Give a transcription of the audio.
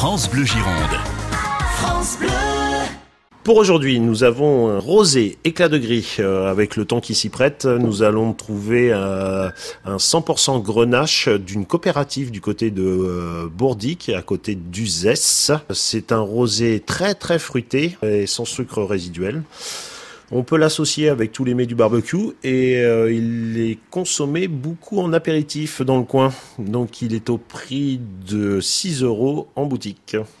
France Bleu Gironde. France Bleu. Pour aujourd'hui, nous avons un rosé éclat de gris euh, avec le temps qui s'y prête. Nous allons trouver euh, un 100% grenache d'une coopérative du côté de euh, Bourdic, à côté d'Uzès. C'est un rosé très très fruité et sans sucre résiduel. On peut l'associer avec tous les mets du barbecue et euh, il est consommé beaucoup en apéritif dans le coin. Donc il est au prix de 6 euros en boutique.